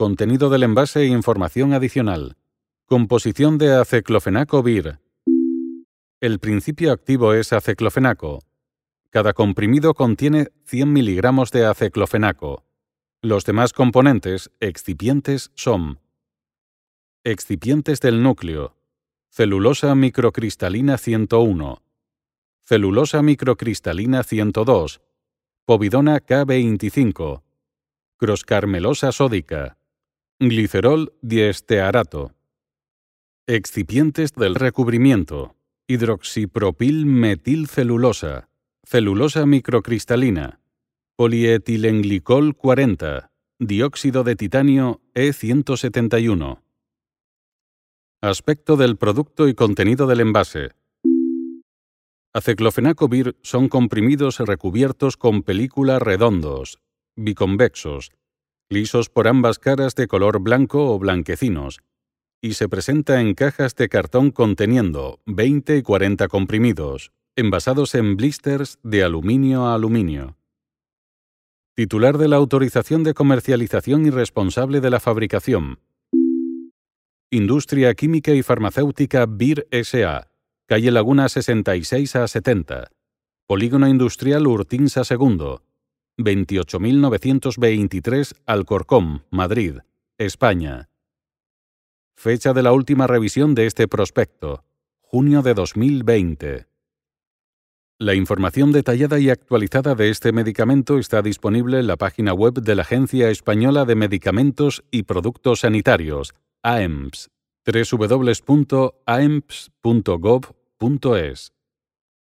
Contenido del envase e información adicional. Composición de aceclofenaco vir. El principio activo es aceclofenaco. Cada comprimido contiene 100 miligramos de aceclofenaco. Los demás componentes, excipientes, son excipientes del núcleo, celulosa microcristalina 101, celulosa microcristalina 102, povidona K25, croscarmelosa sódica, glicerol diestearato, excipientes del recubrimiento, hidroxipropil metilcelulosa, celulosa microcristalina, polietilenglicol 40, dióxido de titanio E171. Aspecto del producto y contenido del envase. Aceclofenaco vir son comprimidos recubiertos con película redondos, biconvexos, lisos por ambas caras de color blanco o blanquecinos, y se presenta en cajas de cartón conteniendo 20 y 40 comprimidos, envasados en blisters de aluminio a aluminio. Titular de la autorización de comercialización y responsable de la fabricación. Industria Química y Farmacéutica BIR S.A., calle Laguna 66 a 70, Polígono Industrial Urtinsa II, 28923 Alcorcón, Madrid, España. Fecha de la última revisión de este prospecto, junio de 2020. La información detallada y actualizada de este medicamento está disponible en la página web de la Agencia Española de Medicamentos y Productos Sanitarios, AEMS, www.aemps.gov.es.